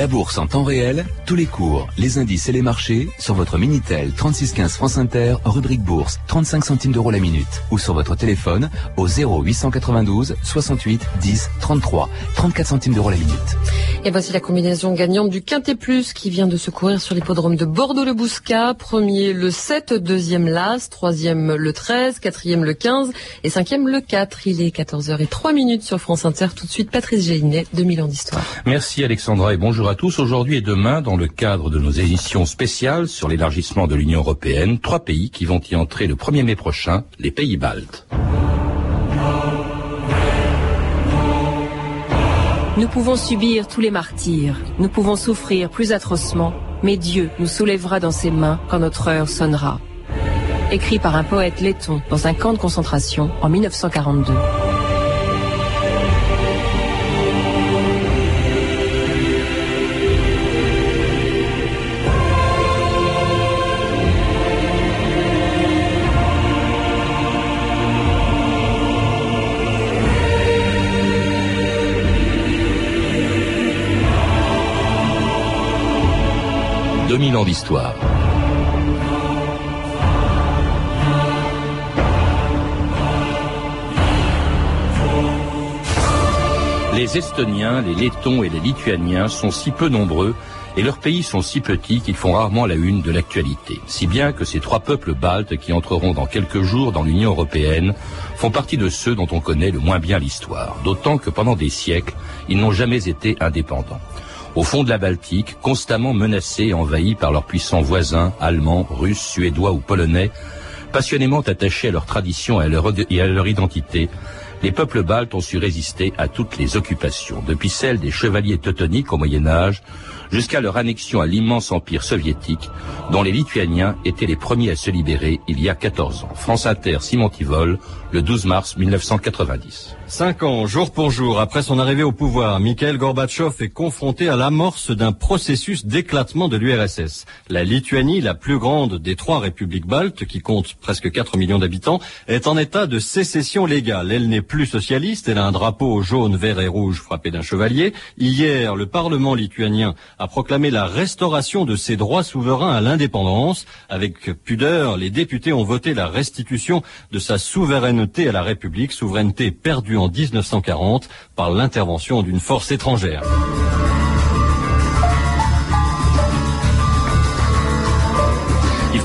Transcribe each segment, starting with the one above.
La bourse en temps réel, tous les cours, les indices et les marchés sur votre Minitel 3615 France Inter, rubrique bourse, 35 centimes d'euros la minute ou sur votre téléphone au 0892 68 10 33, 34 centimes d'euros la minute. Et voici la combinaison gagnante du Quintet Plus qui vient de se courir sur l'hippodrome de Bordeaux-le-Bouscat. Premier le 7, deuxième l'As, troisième le 13, quatrième le 15 et cinquième le 4. Il est 14h et 3 minutes sur France Inter. Tout de suite, Patrice Géinet, 2000 ans d'histoire. Merci Alexandra et bonjour à tous. Aujourd'hui et demain, dans le cadre de nos éditions spéciales sur l'élargissement de l'Union européenne, trois pays qui vont y entrer le 1er mai prochain, les pays baltes. Nous pouvons subir tous les martyrs, nous pouvons souffrir plus atrocement, mais Dieu nous soulèvera dans ses mains quand notre heure sonnera. Écrit par un poète letton dans un camp de concentration en 1942. 2000 ans d'histoire. Les Estoniens, les Lettons et les Lituaniens sont si peu nombreux et leurs pays sont si petits qu'ils font rarement la une de l'actualité. Si bien que ces trois peuples baltes qui entreront dans quelques jours dans l'Union européenne font partie de ceux dont on connaît le moins bien l'histoire, d'autant que pendant des siècles, ils n'ont jamais été indépendants au fond de la Baltique, constamment menacés et envahis par leurs puissants voisins, allemands, russes, suédois ou polonais, passionnément attachés à leur tradition et à leur, identité, les peuples baltes ont su résister à toutes les occupations, depuis celles des chevaliers teutoniques au Moyen Âge jusqu'à leur annexion à l'immense empire soviétique, dont les Lituaniens étaient les premiers à se libérer il y a 14 ans. France Inter, Simon Tivol, le 12 mars 1990. Cinq ans, jour pour jour, après son arrivée au pouvoir, Mikhail Gorbatchev est confronté à l'amorce d'un processus d'éclatement de l'URSS. La Lituanie, la plus grande des trois républiques baltes, qui compte presque 4 millions d'habitants, est en état de sécession légale. Elle n'est plus socialiste, elle a un drapeau jaune, vert et rouge frappé d'un chevalier. Hier, le Parlement lituanien a proclamé la restauration de ses droits souverains à l'indépendance. Avec pudeur, les députés ont voté la restitution de sa souveraineté à la République, souveraineté perdue en 1940 par l'intervention d'une force étrangère.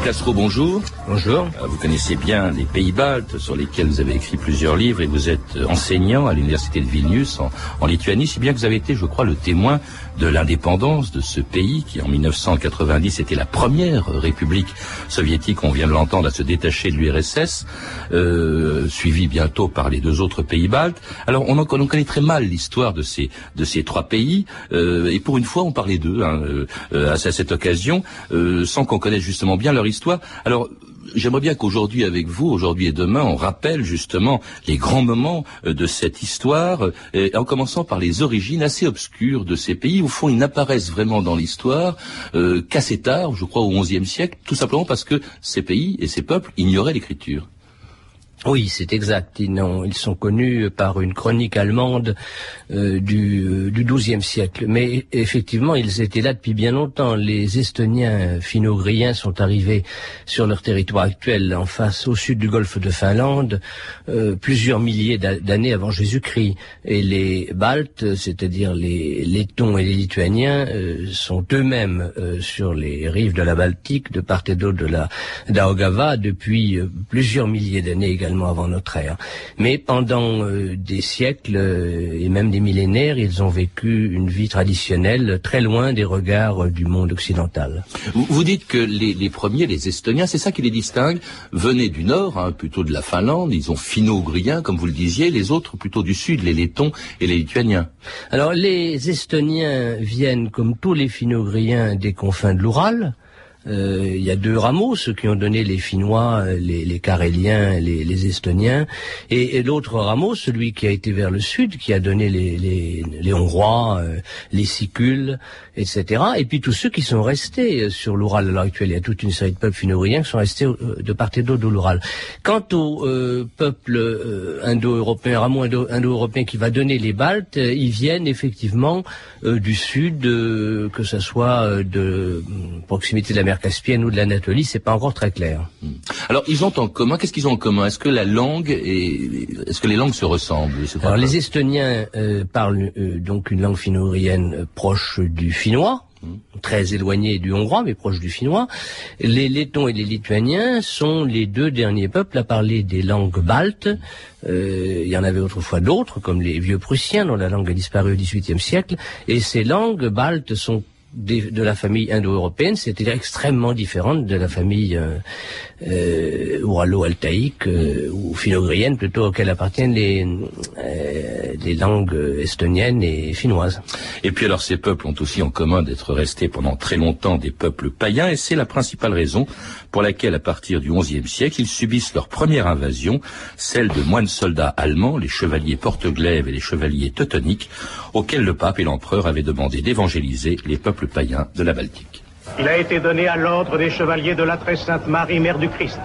Castro, bonjour. Bonjour. Euh, vous connaissez bien les pays baltes sur lesquels vous avez écrit plusieurs livres et vous êtes enseignant à l'université de Vilnius en, en, Lituanie, si bien que vous avez été, je crois, le témoin de l'indépendance de ce pays qui, en 1990, était la première république soviétique, on vient de l'entendre, à se détacher de l'URSS, euh, suivi bientôt par les deux autres pays baltes. Alors, on, en, on connaît très mal l'histoire de ces de ces trois pays, euh, et pour une fois, on parlait d'eux hein, euh, à cette occasion, euh, sans qu'on connaisse justement bien leur histoire. Alors, j'aimerais bien qu'aujourd'hui, avec vous, aujourd'hui et demain, on rappelle justement les grands moments euh, de cette histoire, euh, en commençant par les origines assez obscures de ces pays. Au fond, ils n'apparaissent vraiment dans l'histoire euh, qu'assez tard, je crois au XIe siècle, tout simplement parce que ces pays et ces peuples ignoraient l'écriture. Oui, c'est exact. Ils, ils, sont connus par une chronique allemande euh, du, euh, du XIIe siècle. Mais effectivement, ils étaient là depuis bien longtemps. Les Estoniens finno-ugriens sont arrivés sur leur territoire actuel, en face, au sud du golfe de Finlande, euh, plusieurs milliers d'années avant Jésus-Christ. Et les Baltes, c'est-à-dire les Lettons et les Lituaniens, sont eux-mêmes sur les rives de la Baltique, de part et d'autre de la d'Aogava, depuis plusieurs milliers d'années également avant notre ère. Mais pendant euh, des siècles euh, et même des millénaires, ils ont vécu une vie traditionnelle très loin des regards euh, du monde occidental. Vous, vous dites que les, les, premiers, les Estoniens, c'est ça qui les distingue, venaient du nord, hein, plutôt de la Finlande, ils ont finno-ougriens, comme vous le disiez, les autres plutôt du sud, les Lettons et les Lituaniens. Alors les Estoniens viennent, comme tous les finno-ougriens, des confins de l'Oural, il y a deux rameaux, ceux qui ont donné les Finnois, les, les Caréliens, les, les Estoniens, et, l'autre rameau, celui qui a été vers le sud, qui a donné les, les, les Hongrois, euh, les Sicules, etc. Et puis tous ceux qui sont restés sur l'Oural à l'heure actuelle. Il y a toute une série de peuples finno-ouriens qui sont restés de part et d'autre de l'Oural. Quant au peuple indo-européen, rameau indo-européen qui va donner les Baltes, ils viennent effectivement du sud, que ce soit de proximité de la mer caspienne ou de l'Anatolie, c'est pas encore très clair. Hmm. Alors, ils ont en commun, qu'est-ce qu'ils ont en commun? Est-ce que la langue et est-ce que les langues se ressemblent? Alors, les Estoniens euh, parlent euh, donc une langue finno-ourienne euh, proche du finnois, hmm. très éloigné du hongrois, mais proche du finnois. Les lettons et les lituaniens sont les deux derniers peuples à parler des langues baltes. il y en avait autrefois d'autres, comme les vieux prussiens, dont la langue a disparu au XVIIIe siècle. Et ces langues baltes sont de la famille indo-européenne, c'est-à-dire extrêmement différente de la famille euh, euh, ouralo-altaïque euh, ou finogrienne plutôt auxquelles appartiennent les, euh, les langues estoniennes et finnoises. Et puis alors ces peuples ont aussi en commun d'être restés pendant très longtemps des peuples païens et c'est la principale raison pour laquelle à partir du XIe siècle ils subissent leur première invasion, celle de moines soldats allemands, les chevaliers porte-glaives et les chevaliers teutoniques, auxquels le pape et l'empereur avaient demandé d'évangéliser les peuples païens de la Baltique. Il a été donné à l'ordre des chevaliers de la très sainte Marie, Mère du Christ,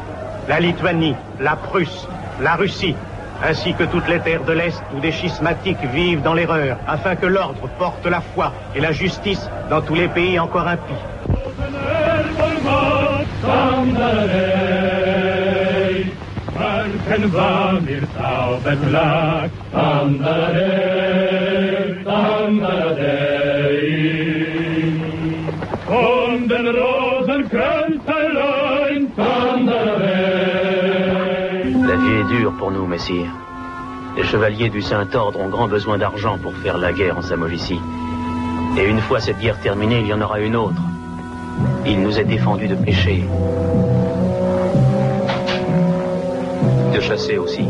la Lituanie, la Prusse, la Russie, ainsi que toutes les terres de l'Est où des schismatiques vivent dans l'erreur, afin que l'ordre porte la foi et la justice dans tous les pays encore impies. La vie est dure pour nous, messire. Les chevaliers du Saint-Ordre ont grand besoin d'argent pour faire la guerre en Samovicie. Et une fois cette guerre terminée, il y en aura une autre. Il nous est défendu de pêcher. De chasser aussi.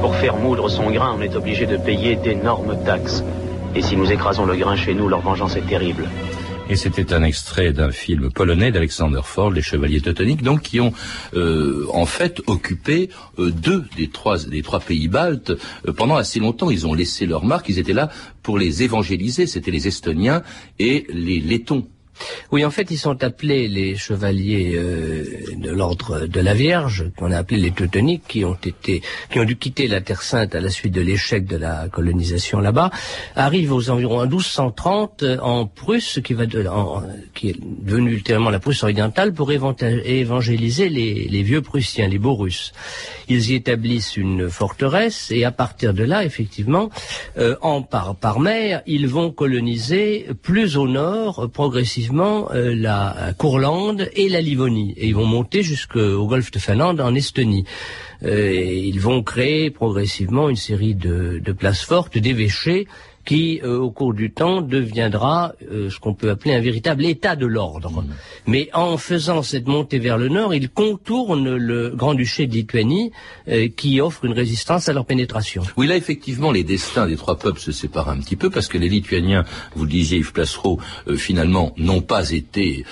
Pour faire moudre son grain, on est obligé de payer d'énormes taxes. Et si nous écrasons le grain chez nous, leur vengeance est terrible. Et c'était un extrait d'un film polonais d'Alexander Ford, Les Chevaliers Teutoniques, donc qui ont euh, en fait occupé euh, deux des trois des trois pays baltes euh, pendant assez longtemps. Ils ont laissé leur marque. Ils étaient là pour les évangéliser. C'était les Estoniens et les Lettons. Oui, en fait, ils sont appelés les chevaliers euh, de l'ordre de la Vierge, qu'on a appelés les Teutoniques, qui ont dû quitter la Terre Sainte à la suite de l'échec de la colonisation là-bas, arrivent aux environs en 1230 en Prusse, qui est devenue ultérieurement la Prusse orientale, pour évangéliser les, vieux Prussiens, les Beaux-Russes. Ils y établissent une forteresse et à partir de là, effectivement, euh, en par, par mer, ils vont coloniser plus au nord, progressivement, euh, la Courlande et la Livonie. Et ils vont monter jusqu'au golfe de Finlande en Estonie. Euh, ils vont créer progressivement une série de, de places fortes, d'évêchés, qui, euh, au cours du temps, deviendra euh, ce qu'on peut appeler un véritable état de l'ordre. Mmh. Mais en faisant cette montée vers le nord, ils contournent le Grand-Duché de Lituanie, euh, qui offre une résistance à leur pénétration. Oui, là, effectivement, les destins des trois peuples se séparent un petit peu, parce que les Lituaniens, vous le disiez, Yves Placereau, finalement, n'ont pas été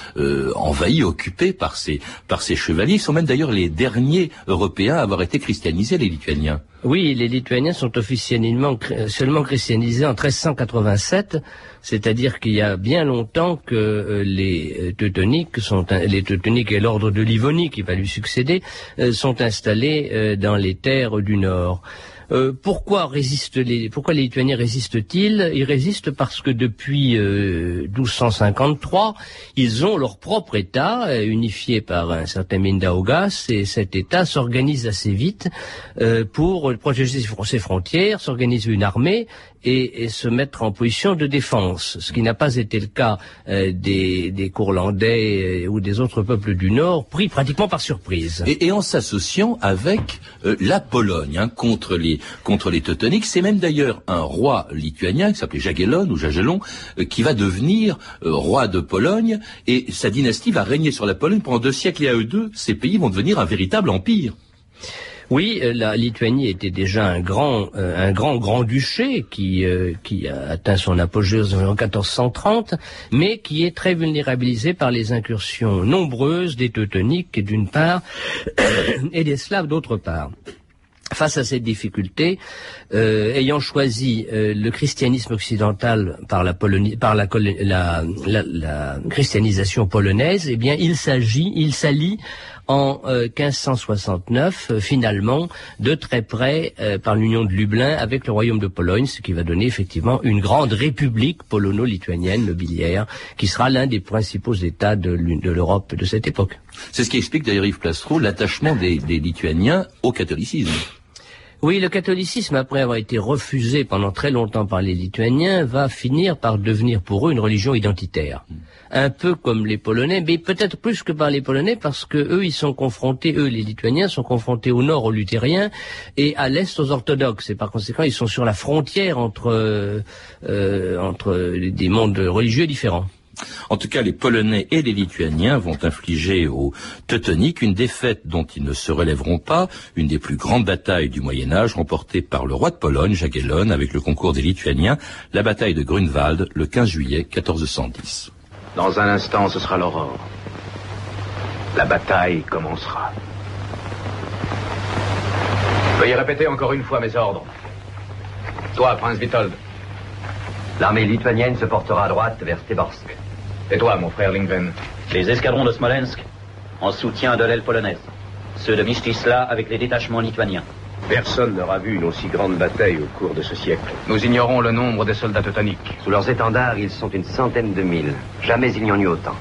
envahis, occupés par ces, par ces chevaliers. Ils sont même d'ailleurs les derniers Européens à avoir été christianisés, les Lituaniens. Oui, les Lituaniens sont officiellement seulement christianisés en 1387, c'est-à-dire qu'il y a bien longtemps que euh, les euh, Teutoniques les Teutoniques et l'ordre de Livonie qui va lui succéder euh, sont installés dans les terres du Nord. Euh, pourquoi résistent les pourquoi les Lituaniens résistent-ils? Ils résistent parce que depuis 1253, euh, ils ont leur propre État euh, unifié par un certain Mindaugas et cet État s'organise assez vite pour protéger ses frontières, s'organise une armée et, se mettre en position de défense, ce qui n'a pas été le cas euh, des, des Courlandais euh, ou des autres peuples du Nord, pris pratiquement par surprise. Et, en s'associant avec euh, la Pologne hein, contre les contre les Teutoniques, c'est même d'ailleurs un roi lituanien qui s'appelait Jagellon ou Jagellon qui va devenir roi de Pologne et sa dynastie va régner sur la Pologne pendant deux siècles et à eux deux, ces pays vont devenir un véritable empire. Oui, euh, la Lituanie était déjà un grand, euh, un grand grand duché qui euh, qui a atteint son apogée en 1430, mais qui est très vulnérabilisé par les incursions nombreuses des Teutoniques d'une part et des Slaves d'autre part. Face à cette difficulté, euh, ayant choisi le christianisme occidental par la, Polonie, par la, la, la, la, christianisation polonaise, eh bien, il s'agit, il s'allie en 1569, euh, finalement, de très près euh, par l'union de Lublin avec le royaume de Pologne, ce qui va donner effectivement une grande république polono-lituanienne nobiliaire, qui sera l'un des principaux États de l'Europe de cette époque. C'est ce qui explique d'ailleurs Yves Plastreau l'attachement des Lituaniens au catholicisme. Oui, le catholicisme, après avoir été refusé pendant très longtemps par les Lituaniens, va finir par devenir pour eux une religion identitaire. Un peu comme les Polonais, mais peut-être plus que par les Polonais, parce que eux, ils sont confrontés, eux, les Lituaniens, sont confrontés au nord aux luthériens et à l'est aux orthodoxes. Et par conséquent, ils sont sur la frontière entre, euh, entre des mondes religieux différents. En tout cas, les Polonais et les Lituaniens vont infliger aux Teutoniques une défaite dont ils ne se relèveront pas, une des plus grandes batailles du Moyen Âge remportée par le roi de Pologne, Jagiellon, avec le concours des Lituaniens, la bataille de Grunwald, le 15 juillet 1410. Dans un instant, ce sera l'aurore. La bataille commencera. Veuillez répéter encore une fois mes ordres. Toi, prince Vitold. L'armée lituanienne se portera à droite vers Steborsk. Et toi, mon frère Lingven Les escadrons de Smolensk en soutien de l'aile polonaise. Ceux de Mistisla avec les détachements lituaniens. Personne n'aura vu une aussi grande bataille au cours de ce siècle. Nous ignorons le nombre des soldats teutoniques. Sous leurs étendards, ils sont une centaine de mille. Jamais il n'y en eut autant.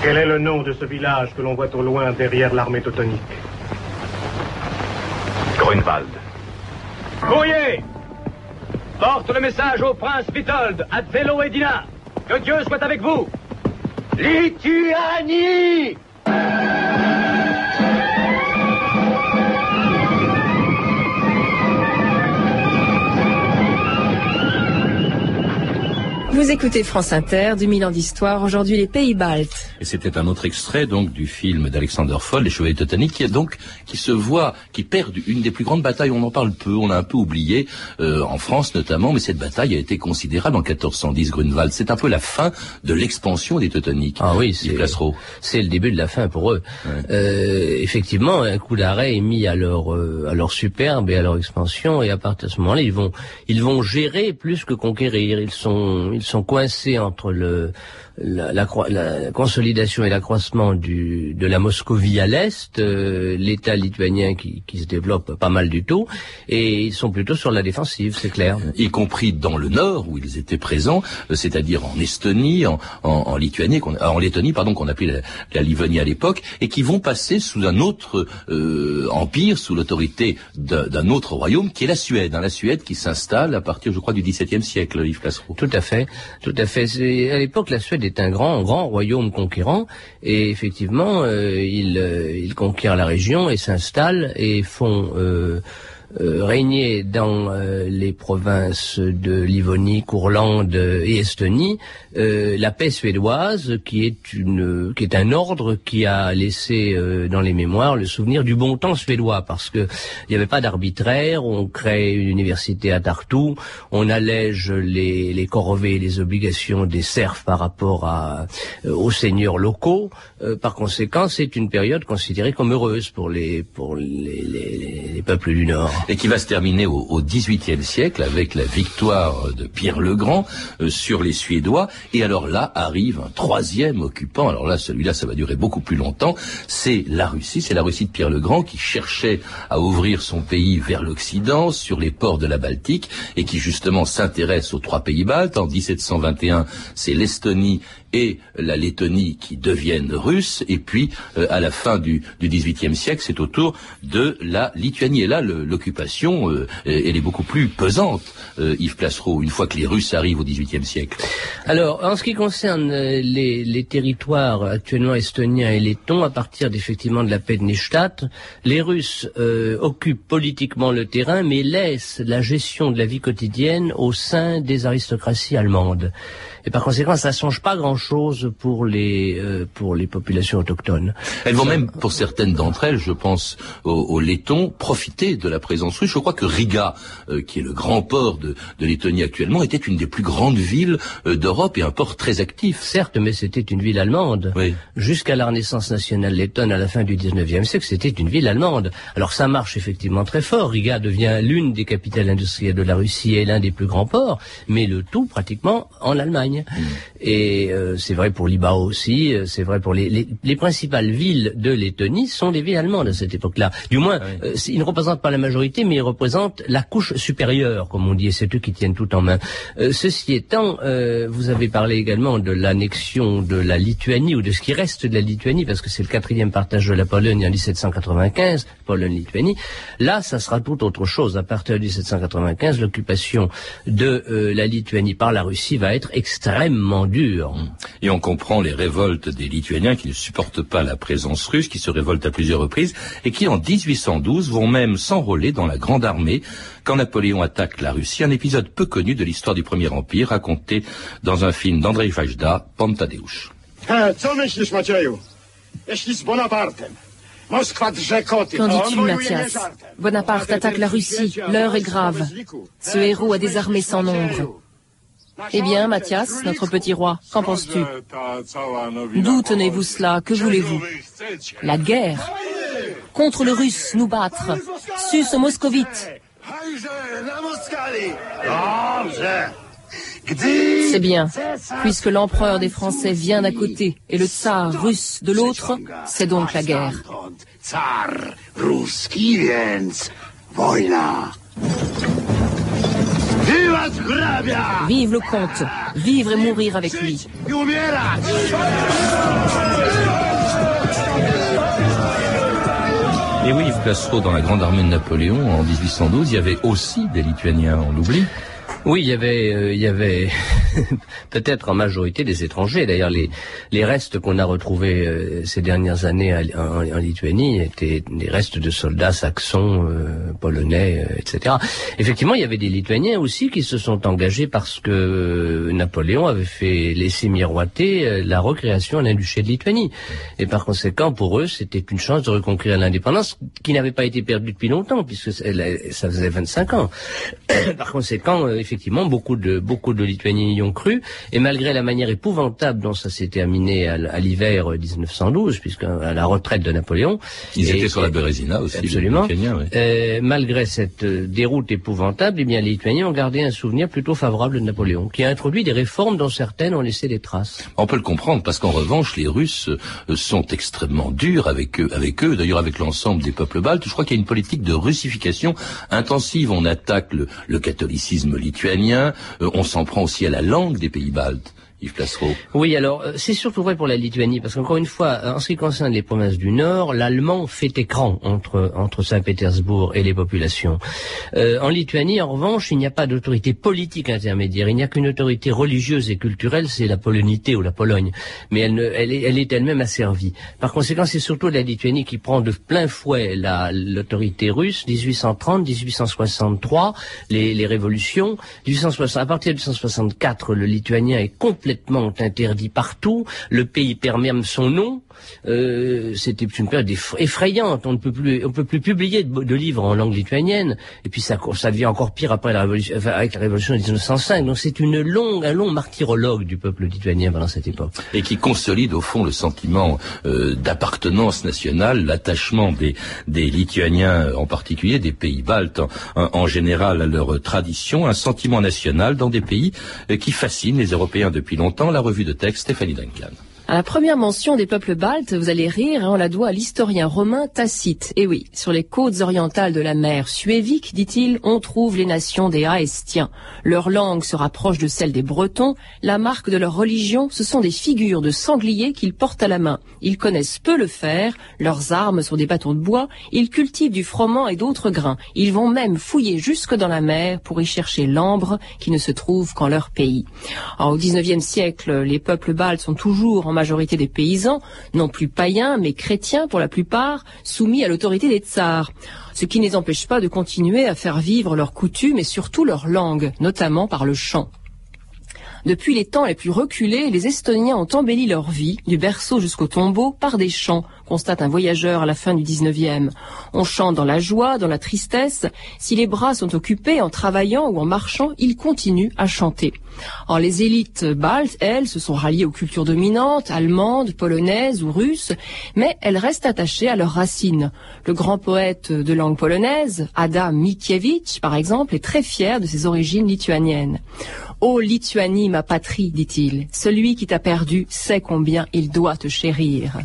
Quel est le nom de ce village que l'on voit au loin derrière l'armée teutonique Grunwald. Courrier Porte le message au prince Vitold, à Velo et Dina. Que Dieu soit avec vous. Lituanie Vous écoutez France Inter, 2000 ans d'histoire, aujourd'hui les pays baltes. Et c'était un autre extrait donc du film d'Alexander Foll, Les Chevaliers Teutoniques, qui est donc qui se voit, qui perd une des plus grandes batailles. On en parle peu, on a un peu oublié euh, en France notamment, mais cette bataille a été considérable en 1410 Grunwald. C'est un peu la fin de l'expansion des Teutoniques. Ah oui, c'est c'est le début de la fin pour eux. Ouais. Euh, effectivement, un coup d'arrêt est mis à leur euh, à leur superbe et à leur expansion, et à partir de ce moment-là, ils vont ils vont gérer plus que conquérir. Ils sont ils sont coincés entre le la, la, la, consolidation et l'accroissement du de la Moscovie à l'est, euh, l'État lituanien qui, qui, se développe pas mal du tout, et ils sont plutôt sur la défensive, c'est clair. Y compris dans le nord où ils étaient présents, euh, c'est-à-dire en Estonie, en, en, en Lituanie, en Lettonie, pardon, qu'on appelait la, la, Livonie à l'époque, et qui vont passer sous un autre euh, empire, sous l'autorité d'un autre royaume, qui est la Suède. Hein, la Suède qui s'installe à partir, je crois, du XVIIe siècle, Yves Cassereau. Tout à fait, tout à fait. À l'époque, la Suède est un grand, grand royaume conquérant, et effectivement, euh, ils, euh, ils, conquièrent la région et s'installent et font euh, euh, régner dans euh, les provinces de Livonie, Courlande et Estonie euh, la paix suédoise, qui est une, qui est un ordre qui a laissé dans les mémoires le souvenir du bon temps suédois, parce que il n'y avait pas d'arbitraire, on crée une université à Tartu, on allège les, les corvées et les obligations des serfs par rapport à, aux seigneurs locaux. par conséquent, c'est une période considérée comme heureuse pour les pour les, les, les peuples du Nord et qui va se terminer au, XVIIIe siècle avec la victoire de Pierre le Grand euh, sur les Suédois. Et alors là arrive un troisième occupant. Alors là, celui-là, ça va durer beaucoup plus longtemps. C'est la Russie. C'est la Russie de Pierre le Grand qui cherchait à ouvrir son pays vers l'Occident, sur les ports de la Baltique, et qui justement s'intéresse aux trois pays baltes. En 1721, c'est l'Estonie et la Lettonie qui deviennent russes, et puis euh, à la fin du, du XVIIIe siècle, c'est au tour de la Lituanie. Et là, l'occupation, euh, elle est beaucoup plus pesante, euh, Yves Plassereau, une fois que les Russes arrivent au XVIIIe siècle. Alors, en ce qui concerne euh, les, les territoires actuellement estoniens et lettons, à partir effectivement de la paix de Neustadt, les Russes euh, occupent politiquement le terrain, mais laissent la gestion de la vie quotidienne au sein des aristocraties allemandes. Et par conséquent, ça ne change pas grand-chose pour les euh, pour les populations autochtones. Elles vont même, pour certaines d'entre elles, je pense aux, aux Lettons, profiter de la présence russe. Je crois que Riga, euh, qui est le grand port de, de Lettonie actuellement, était une des plus grandes villes euh, d'Europe et un port très actif. Certes, mais c'était une ville allemande. Oui. Jusqu'à la Renaissance nationale lettonne à la fin du 19e siècle, c'était une ville allemande. Alors ça marche effectivement très fort. Riga devient l'une des capitales industrielles de la Russie et l'un des plus grands ports, mais le tout pratiquement en Allemagne. Et euh, c'est vrai pour Libao aussi, euh, c'est vrai pour les, les, les principales villes de Lettonie sont des villes allemandes à cette époque-là. Du moins, euh, c'est- ils ne représentent pas la majorité, mais ils représentent la couche supérieure, comme on dit, et c'est eux qui tiennent tout en main. Euh, ceci étant, euh, vous avez parlé également de l'annexion de la Lituanie, ou de ce qui reste de la Lituanie, parce que c'est le quatrième partage de la Pologne en 1795, Pologne-Lituanie. Là, ça sera tout autre chose. À partir de 1795, l'occupation de euh, la Lituanie par la Russie va être extrêmement dure. Et on comprend les révoltes des Lituaniens qui ne supportent pas la présence russe, qui se révoltent à plusieurs reprises, et qui en 1812 vont même s'enrôler dans la Grande Armée quand Napoléon attaque la Russie, un épisode peu connu de l'histoire du Premier Empire, raconté dans un film d'Andrzej Wajda, Pantadeusz. He, co myślisz, Macieju? Jeśli z Bonapartem Moskwa drze koty, Qu'en nie Mathias. Bonaparte attaque la Russie. L'heure est grave. Ce héros a des armées sans nombre. Eh bien, Mathias, notre petit roi, qu'en penses-tu? D'où tenez-vous cela? Que voulez-vous? La guerre. Contre le russe, nous battre. Sus aux moscovites. Dobrze. C'est bien. Puisque l'empereur des Français vient d'un côté et le tsar russe de l'autre, c'est donc la guerre. Tsar Vive le comte. Vivre et mourir avec lui. Et oui, Yves Plassereau, dans la Grande Armée de Napoléon, en 1812, il y avait aussi des Lituaniens, on l'oublie. Oui, il y avait, euh, il y avait peut-être en majorité des étrangers. D'ailleurs, les, les restes qu'on a retrouvés euh, ces dernières années à- en, en Lituanie étaient des restes de soldats saxons, euh, polonais, euh, etc. Effectivement, il y avait des Lituaniens aussi qui se sont engagés parce que euh, Napoléon avait fait laisser miroiter euh, la recréation à l'Induché de Lituanie. Et par conséquent, pour eux, c'était une chance de reconquérir l'indépendance qui n'avait pas été perdue depuis longtemps, puisque ça faisait 25 ans. Par conséquent, effectivement, beaucoup de beaucoup de Lituaniens y ont cru, et malgré la manière épouvantable dont ça s'est terminé à, l'hiver euh, 1912, puisque à la retraite de Napoléon, Ils et- étaient sur la Bérésina aussi, les absolument. Lituaniens, oui. Euh, malgré cette euh, déroute épouvantable, eh bien, les Lituaniens ont gardé un souvenir plutôt favorable de Napoléon, qui a introduit des réformes dont certaines ont laissé des traces. On peut le comprendre parce qu'en revanche, les Russes euh, sont extrêmement durs avec eux, avec eux, d'ailleurs avec l'ensemble des peuples baltes. Je crois qu'il y a une politique de russification intensive. On attaque le, le catholicisme lituanien, euh, on s'en prend aussi à la langue des pays baltes. Oui, alors euh, c'est surtout vrai pour la Lituanie, parce qu'encore une fois, euh, en ce qui concerne les provinces du Nord, l'allemand fait écran entre entre Saint-Pétersbourg et les populations. Euh, en Lituanie, en revanche, il n'y a pas d'autorité politique intermédiaire, il n'y a qu'une autorité religieuse et culturelle, c'est la polonité ou la Pologne, mais elle, est elle est elle-même asservie. Par conséquent, c'est surtout la Lituanie qui prend de plein fouet la l'autorité russe, 1830, 1863, les, révolutions, 1860, à partir de 1864, le lituanien est complètement interdit partout, le pays perd même son nom, euh, c'était une période eff- effrayante. On ne peut plus, on peut plus publier de, de livres en langue lituanienne. Et puis ça, ça devient encore pire après la révolution, enfin, avec la révolution de 1905. Donc c'est une longue, un long martyrologue du peuple lituanien pendant cette époque. et qui consolide au fond le sentiment euh, d'appartenance nationale, l'attachement des, des Lituaniens euh, en particulier, des pays baltes en, en général à leur tradition, un sentiment national dans des pays euh, qui fascinent les Européens depuis longtemps. La revue de texte Stéphanie Duncan. La première mention des peuples baltes, vous allez rire, hein, on la doit à l'historien romain Tacite. Et oui, sur les côtes orientales de la mer Suévique, dit-il, on trouve les nations des Aestiens. Leur langue se rapproche de celle des Bretons. La marque de leur religion, ce sont des figures de sangliers qu'ils portent à la main. Ils connaissent peu le fer, leurs armes sont des bâtons de bois, ils cultivent du froment et d'autres grains. Ils vont même fouiller jusque dans la mer pour y chercher l'ambre qui ne se trouve qu'en leur pays. au XIXe siècle, les peuples baltes sont toujours en majorité des paysans, non plus païens, mais chrétiens pour la plupart, soumis à l'autorité des tsars. Ce qui ne les empêche pas de continuer à faire vivre leurs coutumes et surtout leur langue, notamment par le chant. Depuis les temps les plus reculés, les Estoniens ont embelli leur vie, du berceau jusqu'au tombeau, par des chants, constate un voyageur à la fin du 19e. On chante dans la joie, dans la tristesse. Si les bras sont occupés en travaillant ou en marchant, ils continuent à chanter. Or, les élites baltes, elles, se sont ralliées aux cultures dominantes, allemandes, polonaises ou russes, mais elles restent attachées à leurs racines. Le grand poète de langue polonaise, Adam Mickiewicz, par exemple, est très fier de ses origines lituaniennes. Ô Lituanie, ma patrie, dit-il, celui qui t'a perdu sait combien il doit te chérir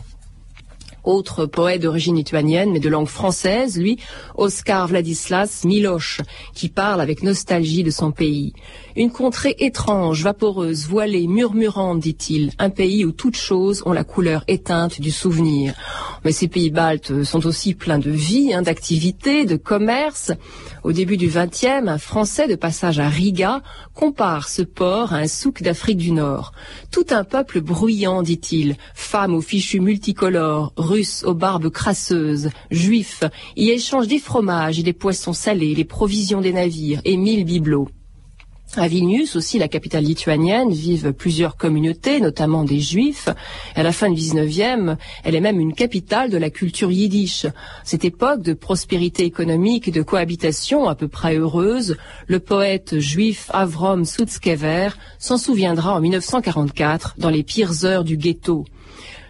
autre poète d'origine lituanienne, mais de langue française, lui, Oscar Vladislas Miloche, qui parle avec nostalgie de son pays. Une contrée étrange, vaporeuse, voilée, murmurante, dit-il, un pays où toutes choses ont la couleur éteinte du souvenir. Mais ces pays baltes sont aussi pleins de vie, hein, d'activité, de commerce. Au début du XXe, un Français de passage à Riga compare ce port à un souk d'Afrique du Nord. Tout un peuple bruyant, dit-il, femmes aux fichus multicolores, aux barbes crasseuses, juifs, y échangent des fromages et des poissons salés, les provisions des navires et mille bibelots. À Vilnius, aussi la capitale lituanienne, vivent plusieurs communautés, notamment des juifs. À la fin du 19e, elle est même une capitale de la culture yiddish. Cette époque de prospérité économique et de cohabitation à peu près heureuse, le poète juif Avrom Sutzkever s'en souviendra en 1944 dans les pires heures du ghetto.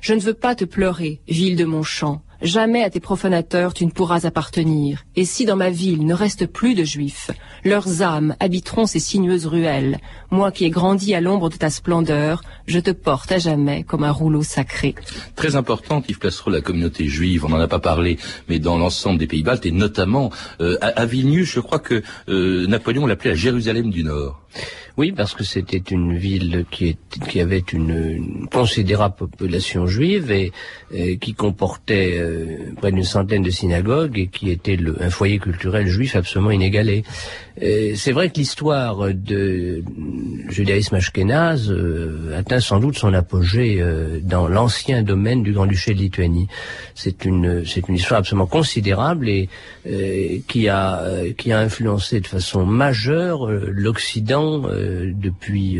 Je ne veux pas te pleurer, ville de mon champ. Jamais à tes profanateurs tu ne pourras appartenir. Et si dans ma ville ne reste plus de juifs, leurs âmes habiteront ces sinueuses ruelles. Moi qui ai grandi à l'ombre de ta splendeur, je te porte à jamais comme un rouleau sacré. Très importante, Yves Plastreau, la communauté juive, on n'en a pas parlé, mais dans l'ensemble des pays baltes, et notamment euh, à, Vilnius, je crois que euh, Napoléon l'appelait la Jérusalem du Nord. Oui, parce que c'était une ville qui, avait une, considérable population juive et, qui comportait euh, près d'une centaine de synagogues et qui était un foyer culturel juif absolument inégalé. C'est vrai que l'histoire de judaïsme ashkénaze euh, atteint sans doute son apogée euh, dans l'ancien domaine du Grand-Duché de Lituanie. C'est une, c'est une histoire absolument considérable et qui a qui a influencé de façon majeure l'Occident depuis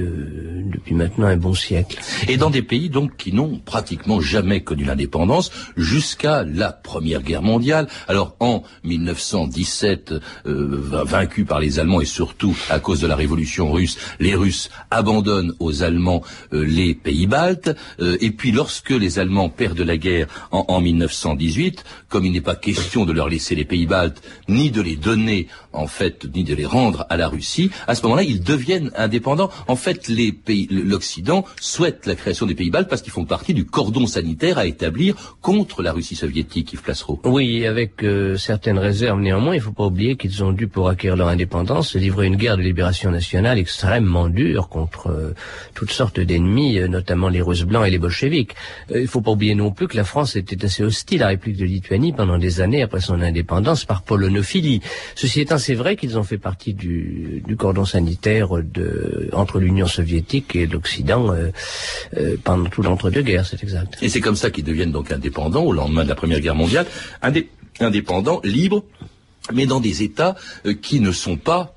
depuis maintenant un bon siècle. Et dans des pays donc qui n'ont pratiquement jamais connu l'indépendance jusqu'à la Première Guerre mondiale. Alors en 1917, vaincu par les Allemands et surtout à cause de la révolution russe, les Russes abandonnent aux Allemands euh, les pays baltes. Euh, et puis lorsque les Allemands perdent la guerre en, en 1918, comme il n'est pas question de leur laisser les pays baltes, ni de les donner en fait, ni de les rendre à la Russie, à ce moment-là, ils deviennent indépendants. En fait, les pays, l'Occident souhaite la création des pays baltes parce qu'ils font partie du cordon sanitaire à établir contre la Russie soviétique, Yves Plassereau. Oui, avec euh, certaines réserves néanmoins, il ne faut pas oublier qu'ils ont dû, pour acquérir leur indépendance, livrer une guerre de libération nationale extrêmement dure contre euh, toutes sortes d'ennemis, euh, notamment les Russes blancs et les bolcheviks. Euh, il ne faut pas oublier non plus que la France était assez hostile à la République de Lituanie pendant des années après son indépendance par polonophilie. Ceci étant, c'est vrai qu'ils ont fait partie du, cordon sanitaire entre l'Union soviétique et l'Occident pendant tout l'entre-deux-guerres, c'est exact. Et c'est comme ça qu'ils deviennent donc indépendants au lendemain de la Première Guerre mondiale, indépendants, libres, mais dans des États euh, qui ne sont pas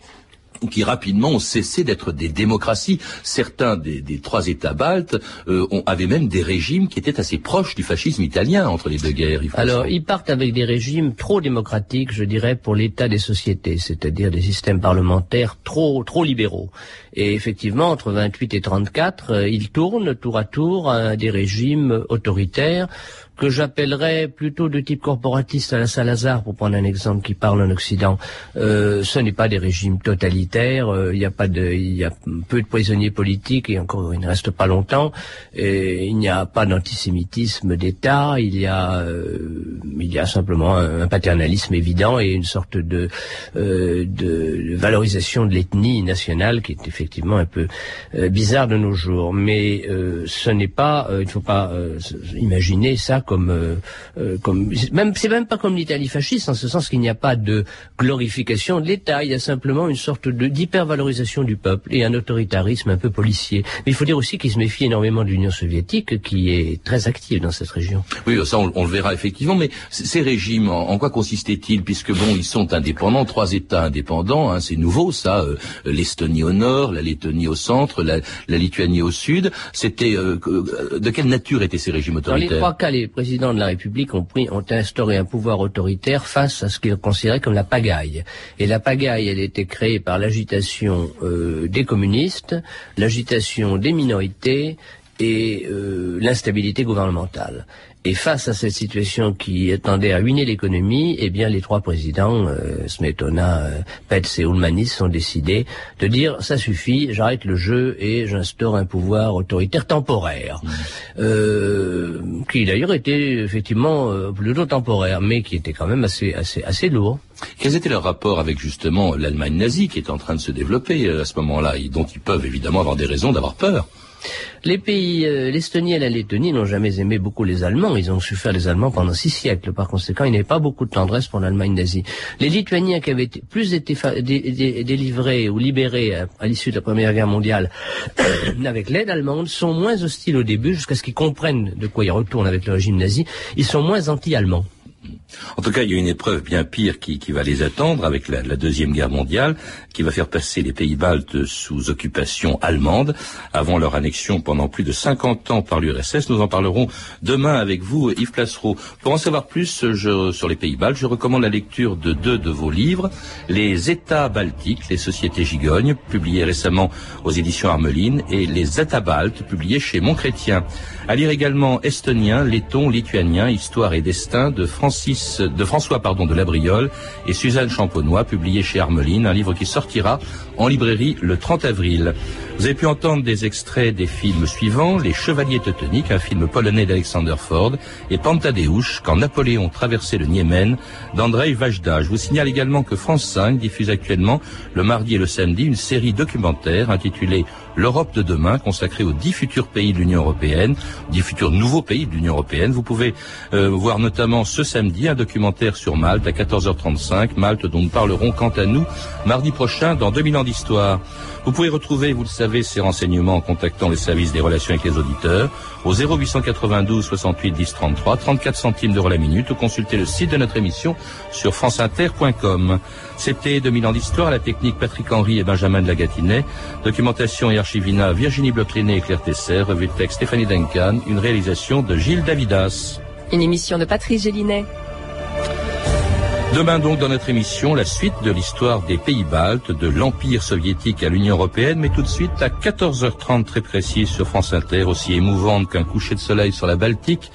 qui rapidement ont cessé d'être des démocraties. Certains des, trois États baltes euh, ont, avaient même des régimes qui étaient assez proches du fascisme italien entre les deux guerres. Alors, ils partent avec des régimes trop démocratiques, je dirais, pour l'état des sociétés, c'est-à-dire des systèmes parlementaires trop trop libéraux. Et effectivement, entre 28 et 34, euh, ils tournent tour à tour à des régimes autoritaires que j'appellerais plutôt de type corporatiste à la Salazar, pour prendre un exemple qui parle en Occident. Euh, ce n'est pas des régimes totalitaires euh, il y a pas de, il y a peu de prisonniers politiques et encore il ne reste pas longtemps. Et il n'y a pas d'antisémitisme d'État, il y a, euh, il y a simplement un, paternalisme évident et une sorte de, euh, de valorisation de l'ethnie nationale qui est effectivement un peu euh, bizarre de nos jours. Mais ce n'est pas, il ne faut pas imaginer ça comme, comme même c'est même pas comme l'Italie fasciste en ce sens qu'il n'y a pas de glorification de l'État, il y a simplement une sorte de d'hypervalorisation du peuple et un autoritarisme un peu policier. Mais il faut dire aussi qu'il se méfie énormément de l'Union soviétique qui est très active dans cette région. Oui, ça on, le verra effectivement, mais ces régimes, en, quoi consistaient-ils Puisque bon, ils sont indépendants, trois États indépendants, hein, c'est nouveau ça, euh, l'Estonie au nord, la Lettonie au centre, la, Lituanie au sud. C'était euh, euh, de quelle nature étaient ces régimes autoritaires Dans les trois cas, les présidents de la République ont pris, ont instauré un pouvoir autoritaire face à ce qu'ils considéraient comme la pagaille. Et la pagaille, elle était créée par l'agitation euh, des communistes, l'agitation des minorités et euh, l'instabilité gouvernementale. Et face à cette situation qui tendait à ruiner l'économie, eh bien les trois présidents, euh, Smetona, euh, Pets et Ulmanis, ont décidé de dire ça suffit, j'arrête le jeu et j'instaure un pouvoir autoritaire temporaire, mmh. euh, qui d'ailleurs était effectivement euh, plutôt temporaire, mais qui était quand même assez assez assez lourd. Quels étaient leurs rapports avec justement l'Allemagne nazie qui est en train de se développer à ce moment-là, et dont ils peuvent évidemment avoir des raisons d'avoir peur? Les pays, euh, l'Estonie et la Lettonie n'ont jamais aimé beaucoup les Allemands. Ils ont souffert les Allemands pendant six siècles. Par conséquent, il n'y avait pas beaucoup de tendresse pour l'Allemagne nazie. Les Lituaniens qui avaient plus été délivrés ou libérés à, l'issue de la Première Guerre mondiale avec l'aide allemande sont moins hostiles au début, jusqu'à ce qu'ils comprennent de quoi ils retournent avec le régime nazi. Ils sont moins anti-allemands. En tout cas, il y a une épreuve bien pire qui, va les attendre avec la, Deuxième Guerre mondiale, qui va faire passer les pays baltes sous occupation allemande avant leur annexion pendant plus de 50 ans par l'URSS. Nous en parlerons demain avec vous, Yves Placereau. Pour en savoir plus sur les pays baltes, je recommande la lecture de deux de vos livres, Les États baltiques, les sociétés gigognes, publié récemment aux éditions Armeline, et Les États baltes, publié chez Montchrétien. À lire également Estonien, Letton, Lituanien, Histoire et Destin de Francis, de François, pardon, de Labriole et Suzanne Champonnois, publié chez Armeline, un livre qui sortira en librairie le 30 avril. Vous avez pu entendre des extraits des films suivants, Les Chevaliers Teutoniques, un film polonais d'Alexander Ford, et Pantadeusz, quand Napoléon traversait le Niémen, d'Andrei Vajda. Je vous signale également que France 5 diffuse actuellement, le mardi et le samedi, une série documentaire intitulée L'Europe de demain, consacrée aux dix futurs pays de l'Union européenne, dix futurs nouveaux pays de l'Union européenne. Vous pouvez euh, voir notamment ce samedi un documentaire sur Malte à 14h35, Malte dont nous parlerons quant à nous mardi prochain dans 2000 ans d'histoire. Vous pouvez retrouver, vous le savez, ces renseignements en contactant les services des relations avec les auditeurs au 0892 68 10 33, 34 centimes d'euros la minute ou consulter le site de notre émission sur franceinter.com. C'était 2000 ans d'histoire, la technique Patrick Henry et Benjamin de la Gatinet, documentation et archivina Virginie bloch et Claire Tesser, revue de texte Stéphanie Duncan, une réalisation de Gilles Davidas. Une émission de Patrice Gélinet. Demain donc dans notre émission, la suite de l'histoire des pays baltes, de l'Empire soviétique à l'Union européenne, mais tout de suite à 14h30 très précise sur France Inter, aussi émouvante qu'un coucher de soleil sur la Baltique.